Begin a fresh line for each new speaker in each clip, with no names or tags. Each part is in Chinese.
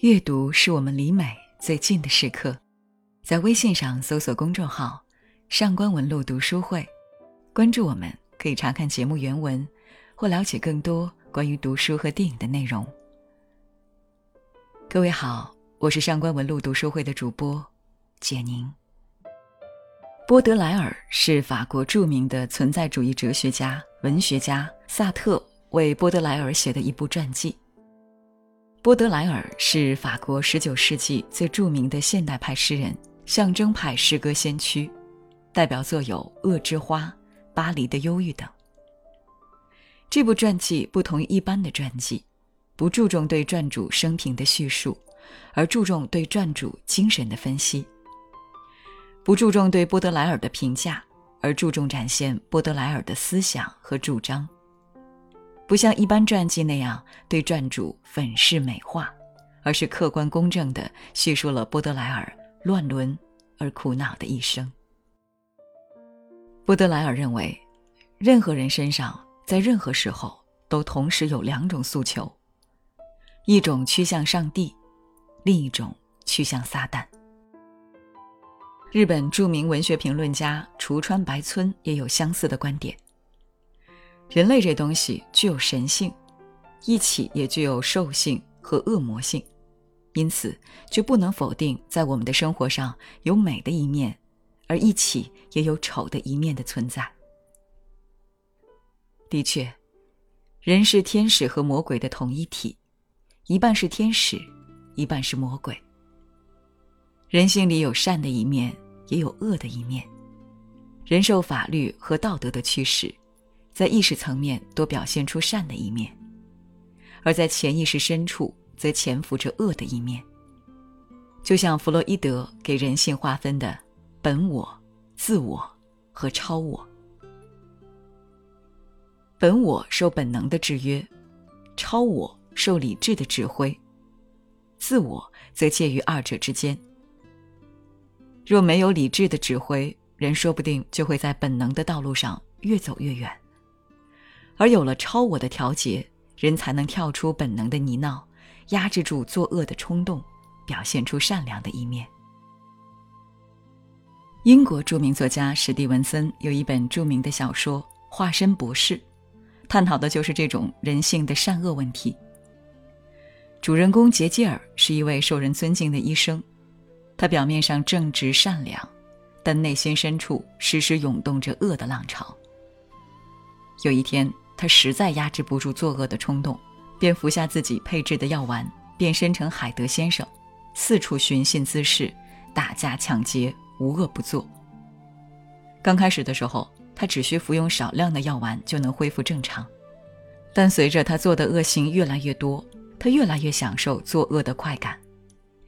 阅读是我们离美最近的时刻，在微信上搜索公众号“上官文露读书会”，关注我们，可以查看节目原文或了解更多关于读书和电影的内容。各位好，我是上官文露读书会的主播简宁。波德莱尔是法国著名的存在主义哲学家、文学家，萨特为波德莱尔写的一部传记。波德莱尔是法国19世纪最著名的现代派诗人，象征派诗歌先驱，代表作有《恶之花》《巴黎的忧郁》等。这部传记不同于一般的传记，不注重对传主生平的叙述，而注重对传主精神的分析；不注重对波德莱尔的评价，而注重展现波德莱尔的思想和主张。不像一般传记那样对传主粉饰美化，而是客观公正地叙述了波德莱尔乱伦而苦恼的一生。波德莱尔认为，任何人身上在任何时候都同时有两种诉求：一种趋向上帝，另一种趋向撒旦。日本著名文学评论家橱川白村也有相似的观点。人类这东西具有神性，一起也具有兽性和恶魔性，因此就不能否定在我们的生活上有美的一面，而一起也有丑的一面的存在。的确，人是天使和魔鬼的统一体，一半是天使，一半是魔鬼。人性里有善的一面，也有恶的一面。人受法律和道德的驱使。在意识层面多表现出善的一面，而在潜意识深处则潜伏着恶的一面。就像弗洛伊德给人性划分的本我、自我和超我。本我受本能的制约，超我受理智的指挥，自我则介于二者之间。若没有理智的指挥，人说不定就会在本能的道路上越走越远。而有了超我的调节，人才能跳出本能的泥淖，压制住作恶的冲动，表现出善良的一面。英国著名作家史蒂文森有一本著名的小说《化身博士》，探讨的就是这种人性的善恶问题。主人公杰基尔是一位受人尊敬的医生，他表面上正直善良，但内心深处时时涌动着恶的浪潮。有一天。他实在压制不住作恶的冲动，便服下自己配制的药丸，变身成海德先生，四处寻衅滋事，打架抢劫，无恶不作。刚开始的时候，他只需服用少量的药丸就能恢复正常，但随着他做的恶行越来越多，他越来越享受作恶的快感，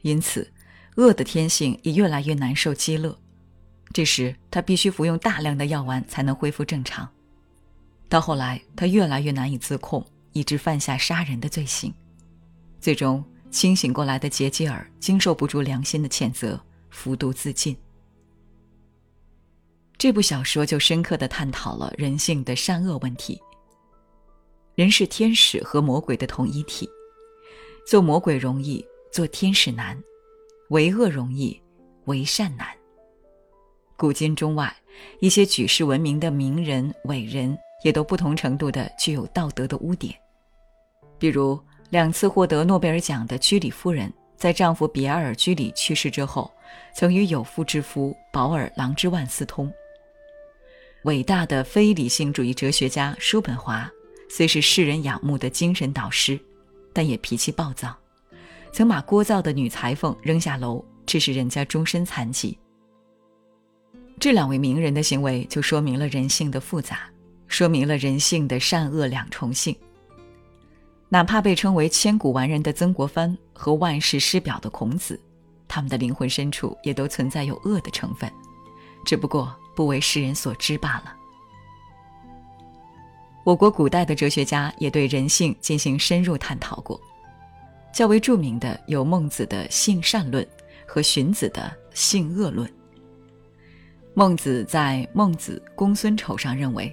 因此，恶的天性也越来越难受饥饿。这时，他必须服用大量的药丸才能恢复正常。到后来，他越来越难以自控，以致犯下杀人的罪行。最终，清醒过来的杰基尔经受不住良心的谴责，服毒自尽。这部小说就深刻的探讨了人性的善恶问题。人是天使和魔鬼的统一体，做魔鬼容易，做天使难；为恶容易，为善难。古今中外，一些举世闻名的名人伟人。也都不同程度的具有道德的污点，比如两次获得诺贝尔奖的居里夫人，在丈夫比埃尔·居里去世之后，曾与有妇之夫保尔·朗之万私通。伟大的非理性主义哲学家叔本华，虽是世人仰慕的精神导师，但也脾气暴躁，曾把聒噪的女裁缝扔下楼，致使人家终身残疾。这两位名人的行为，就说明了人性的复杂。说明了人性的善恶两重性。哪怕被称为千古完人的曾国藩和万世师表的孔子，他们的灵魂深处也都存在有恶的成分，只不过不为世人所知罢了。我国古代的哲学家也对人性进行深入探讨过，较为著名的有孟子的性善论和荀子的性恶论。孟子在《孟子·公孙丑》上认为。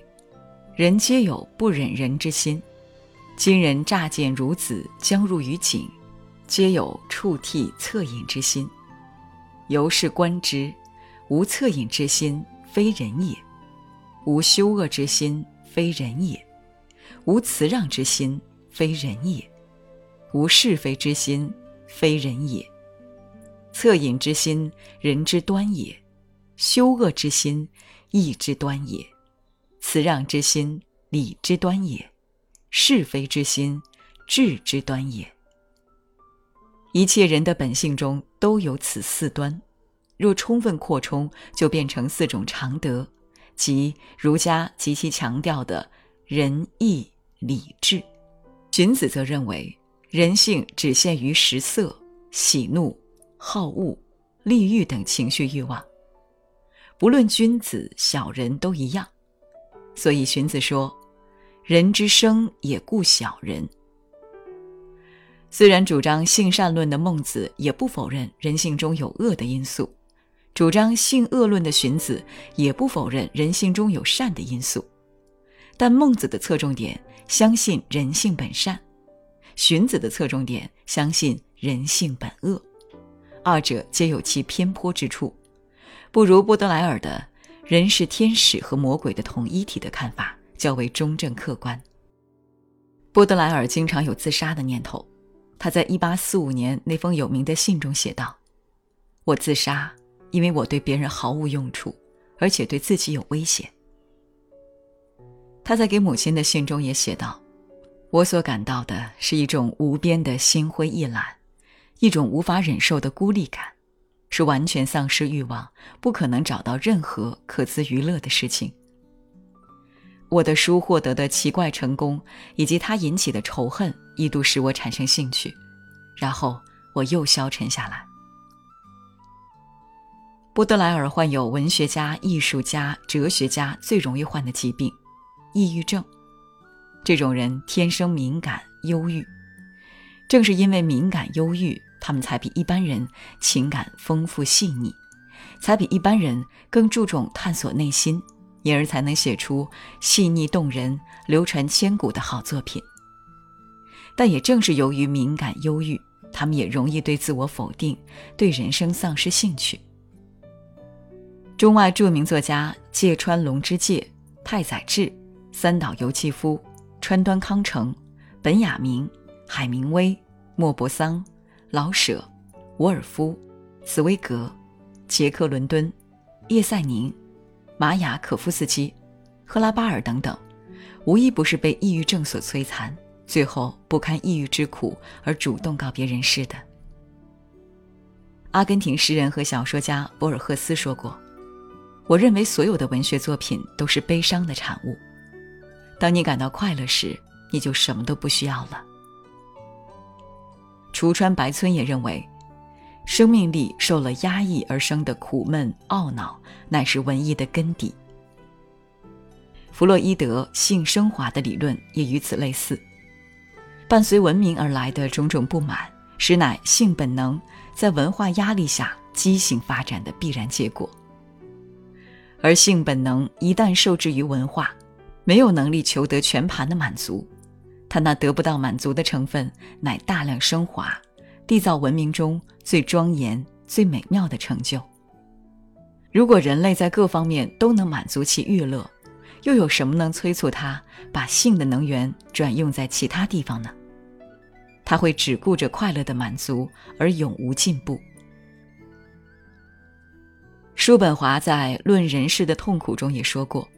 人皆有不忍人之心。今人乍见孺子将入于井，皆有触涕恻隐之心。由是观之，无恻隐之心，非人也；无羞恶之心，非人也；无辞让之心，非人也；无是非之心，非人也。恻隐之心，人之端也；羞恶之心，义之端也；辞让之心，礼之端也；是非之心，智之端也。一切人的本性中都有此四端，若充分扩充，就变成四种常德，即儒家极其强调的仁义礼智。荀子则认为，人性只限于食色、喜怒、好恶、利欲等情绪欲望，不论君子小人都一样。所以荀子说：“人之生也故小人。”虽然主张性善论的孟子也不否认人性中有恶的因素，主张性恶论的荀子也不否认人性中有善的因素，但孟子的侧重点相信人性本善，荀子的侧重点相信人性本恶，二者皆有其偏颇之处，不如波德莱尔的“人是天使和魔鬼的统一体”的看法较为中正客观。波德莱尔经常有自杀的念头。他在1845年那封有名的信中写道：“我自杀，因为我对别人毫无用处，而且对自己有危险。”他在给母亲的信中也写道：“我所感到的是一种无边的心灰意懒，一种无法忍受的孤立感，是完全丧失欲望，不可能找到任何可资娱乐的事情。”我的书获得的奇怪成功，以及它引起的仇恨，一度使我产生兴趣，然后我又消沉下来。波德莱尔患有文学家、艺术家、哲学家最容易患的疾病——抑郁症。这种人天生敏感、忧郁，正是因为敏感、忧郁，他们才比一般人情感丰富细腻，才比一般人更注重探索内心。因而才能写出细腻动人、流传千古的好作品。但也正是由于敏感忧郁，他们也容易对自我否定，对人生丧失兴趣。中外著名作家芥川龙之介、太宰治、三岛由纪夫、川端康成、本雅明、海明威、莫泊桑、老舍、沃尔夫、茨威格、杰克·伦敦、叶赛宁。马雅可夫斯基、赫拉巴尔等等，无一不是被抑郁症所摧残，最后不堪抑郁之苦而主动告别人世的。阿根廷诗人和小说家博尔赫斯说过：“我认为所有的文学作品都是悲伤的产物。当你感到快乐时，你就什么都不需要了。”橱川白村也认为。生命力受了压抑而生的苦闷、懊恼，乃是文艺的根底。弗洛伊德性升华的理论也与此类似。伴随文明而来的种种不满，实乃性本能在文化压力下畸形发展的必然结果。而性本能一旦受制于文化，没有能力求得全盘的满足，他那得不到满足的成分，乃大量升华。缔造文明中最庄严、最美妙的成就。如果人类在各方面都能满足其欲乐，又有什么能催促他把性的能源转用在其他地方呢？他会只顾着快乐的满足，而永无进步。叔本华在《论人世的痛苦》中也说过：“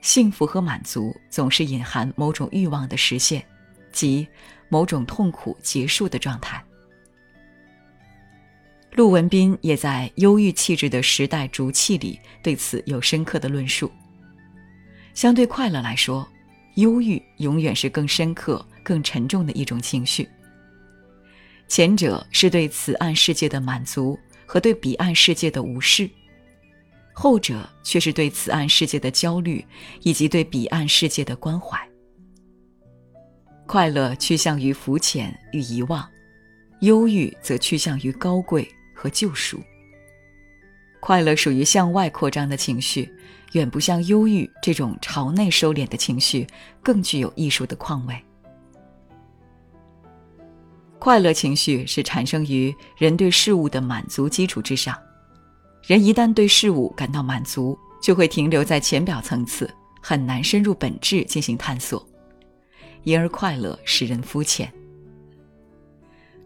幸福和满足总是隐含某种欲望的实现，即某种痛苦结束的状态。”陆文斌也在《忧郁气质的时代逐气》里对此有深刻的论述。相对快乐来说，忧郁永远是更深刻、更沉重的一种情绪。前者是对此岸世界的满足和对彼岸世界的无视，后者却是对此岸世界的焦虑以及对彼岸世界的关怀。快乐趋向于浮浅与遗忘，忧郁则趋向于高贵。和救赎。快乐属于向外扩张的情绪，远不像忧郁这种朝内收敛的情绪更具有艺术的况味。快乐情绪是产生于人对事物的满足基础之上。人一旦对事物感到满足，就会停留在浅表层次，很难深入本质进行探索，因而快乐使人肤浅。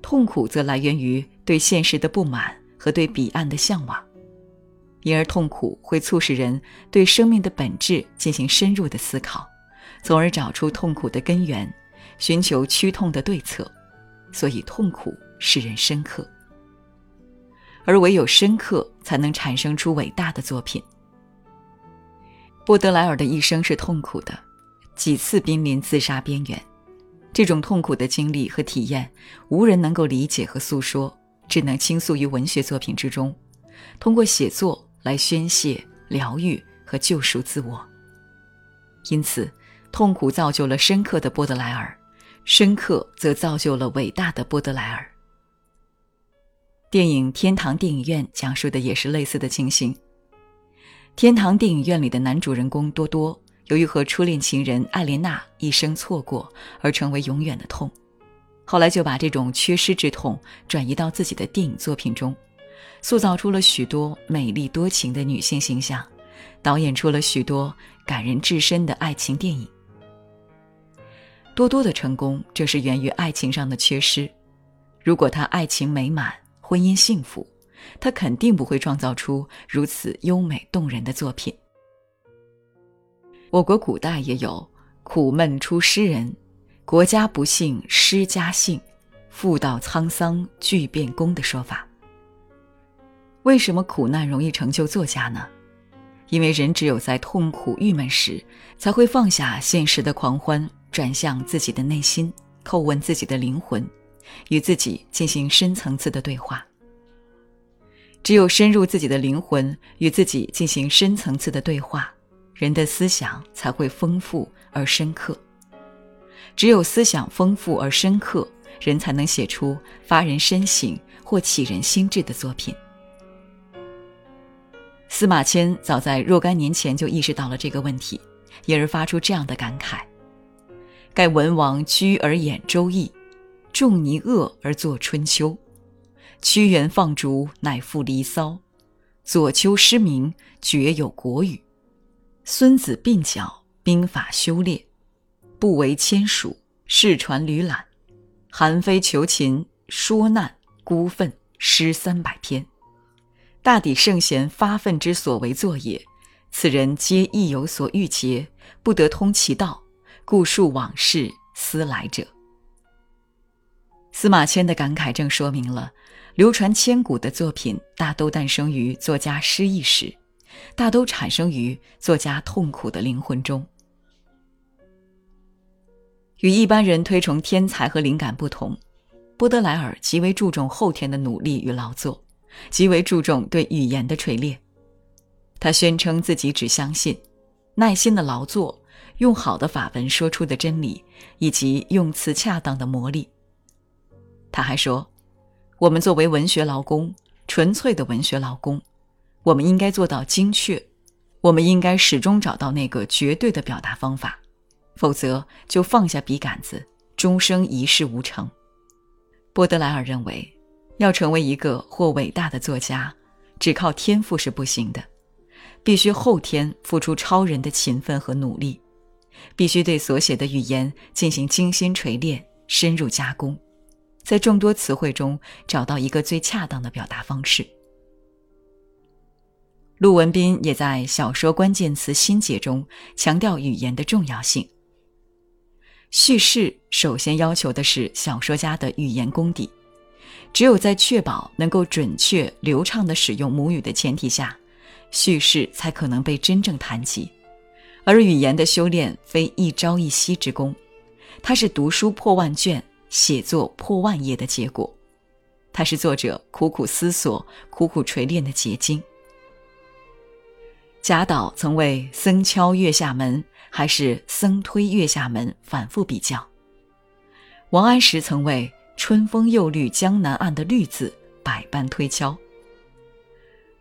痛苦则来源于对现实的不满和对彼岸的向往，因而痛苦会促使人对生命的本质进行深入的思考，从而找出痛苦的根源，寻求驱痛的对策。所以，痛苦使人深刻。而唯有深刻，才能产生出伟大的作品。波德莱尔的一生是痛苦的，几次濒临自杀边缘。这种痛苦的经历和体验，无人能够理解和诉说，只能倾诉于文学作品之中，通过写作来宣泄、疗愈和救赎自我。因此，痛苦造就了深刻的波德莱尔，深刻则造就了伟大的波德莱尔。电影《天堂电影院》讲述的也是类似的情形。天堂电影院里的男主人公多多，由于和初恋情人艾莲娜一生错过而成为永远的痛，后来就把这种缺失之痛转移到自己的电影作品中，塑造出了许多美丽多情的女性形象，导演出了许多感人至深的爱情电影。多多的成功正是源于爱情上的缺失，如果他爱情美满。婚姻幸福，他肯定不会创造出如此优美动人的作品。我国古代也有“苦闷出诗人，国家不幸诗家幸，妇道沧桑巨变功”的说法。为什么苦难容易成就作家呢？因为人只有在痛苦、郁闷时，才会放下现实的狂欢，转向自己的内心，叩问自己的灵魂。与自己进行深层次的对话。只有深入自己的灵魂，与自己进行深层次的对话，人的思想才会丰富而深刻。只有思想丰富而深刻，人才能写出发人深省或启人心智的作品。司马迁早在若干年前就意识到了这个问题，因而发出这样的感慨：“盖文王居而演《周易》。”仲尼厄而作《春秋》，屈原放逐乃赋《离骚》，左丘失明绝有《国语》，孙子鬓角兵法修列，不为签署世传吕览，韩非求秦说难孤愤诗三百篇，大抵圣贤发愤之所为作也。此人皆亦有所欲结，不得通其道，故述往事思来者。司马迁的感慨正说明了，流传千古的作品大都诞生于作家失意时，大都产生于作家痛苦的灵魂中。与一般人推崇天才和灵感不同，波德莱尔极为注重后天的努力与劳作，极为注重对语言的锤炼。他宣称自己只相信耐心的劳作、用好的法文说出的真理，以及用词恰当的魔力。他还说：“我们作为文学劳工，纯粹的文学劳工，我们应该做到精确，我们应该始终找到那个绝对的表达方法，否则就放下笔杆子，终生一事无成。”波德莱尔认为，要成为一个或伟大的作家，只靠天赋是不行的，必须后天付出超人的勤奋和努力，必须对所写的语言进行精心锤炼、深入加工。在众多词汇中找到一个最恰当的表达方式。陆文斌也在小说关键词心结中强调语言的重要性。叙事首先要求的是小说家的语言功底，只有在确保能够准确流畅地使用母语的前提下，叙事才可能被真正谈及。而语言的修炼非一朝一夕之功，它是读书破万卷。写作破万页的结果，它是作者苦苦思索、苦苦锤炼的结晶。贾岛曾为“僧敲月下门”还是“僧推月下门”反复比较。王安石曾为“春风又绿江南岸”的“绿”字百般推敲。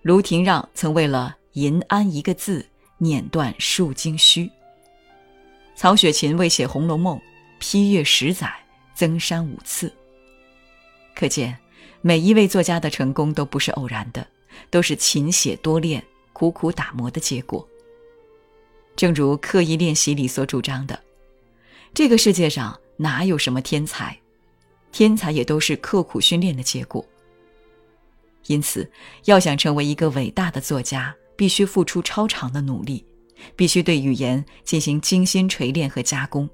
卢廷让曾为了“银安”一个字碾断数经虚。曹雪芹为写《红楼梦》批阅十载。增删五次，可见，每一位作家的成功都不是偶然的，都是勤写多练、苦苦打磨的结果。正如《刻意练习》里所主张的，这个世界上哪有什么天才，天才也都是刻苦训练的结果。因此，要想成为一个伟大的作家，必须付出超长的努力，必须对语言进行精心锤炼和加工，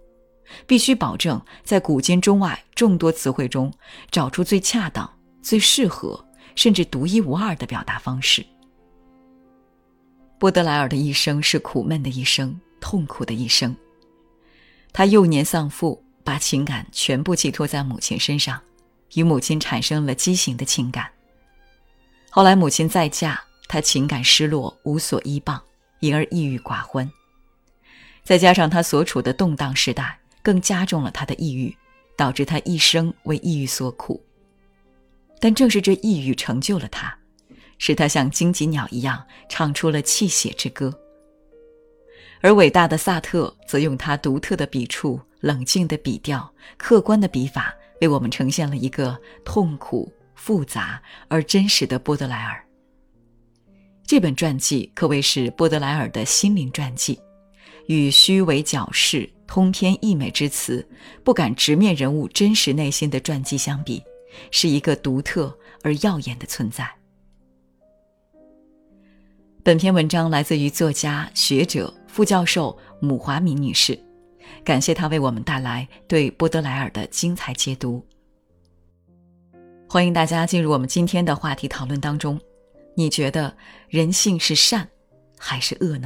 必须保证在古今中外众多词汇中找出最恰当、最适合，甚至独一无二的表达方式。波德莱尔的一生是苦闷的一生，痛苦的一生。他幼年丧父，把情感全部寄托在母亲身上，与母亲产生了畸形的情感。后来母亲再嫁，他情感失落，无所依傍，因而抑郁寡欢。再加上他所处的动荡时代，更加重了他的抑郁，导致他一生为抑郁所苦。但正是这抑郁成就了他，使他像荆棘鸟一样唱出了泣血之歌。而伟大的萨特则用他独特的笔触、冷静的笔调、客观的笔法，为我们呈现了一个痛苦。复杂而真实的波德莱尔。这本传记可谓是波德莱尔的心灵传记，与虚伪矫饰、通篇溢美之词、不敢直面人物真实内心的传记相比，是一个独特而耀眼的存在。本篇文章来自于作家、学者、副教授姆华米女士，感谢她为我们带来对波德莱尔的精彩解读。欢迎大家进入我们今天的话题讨论当中。你觉得人性是善还是恶呢？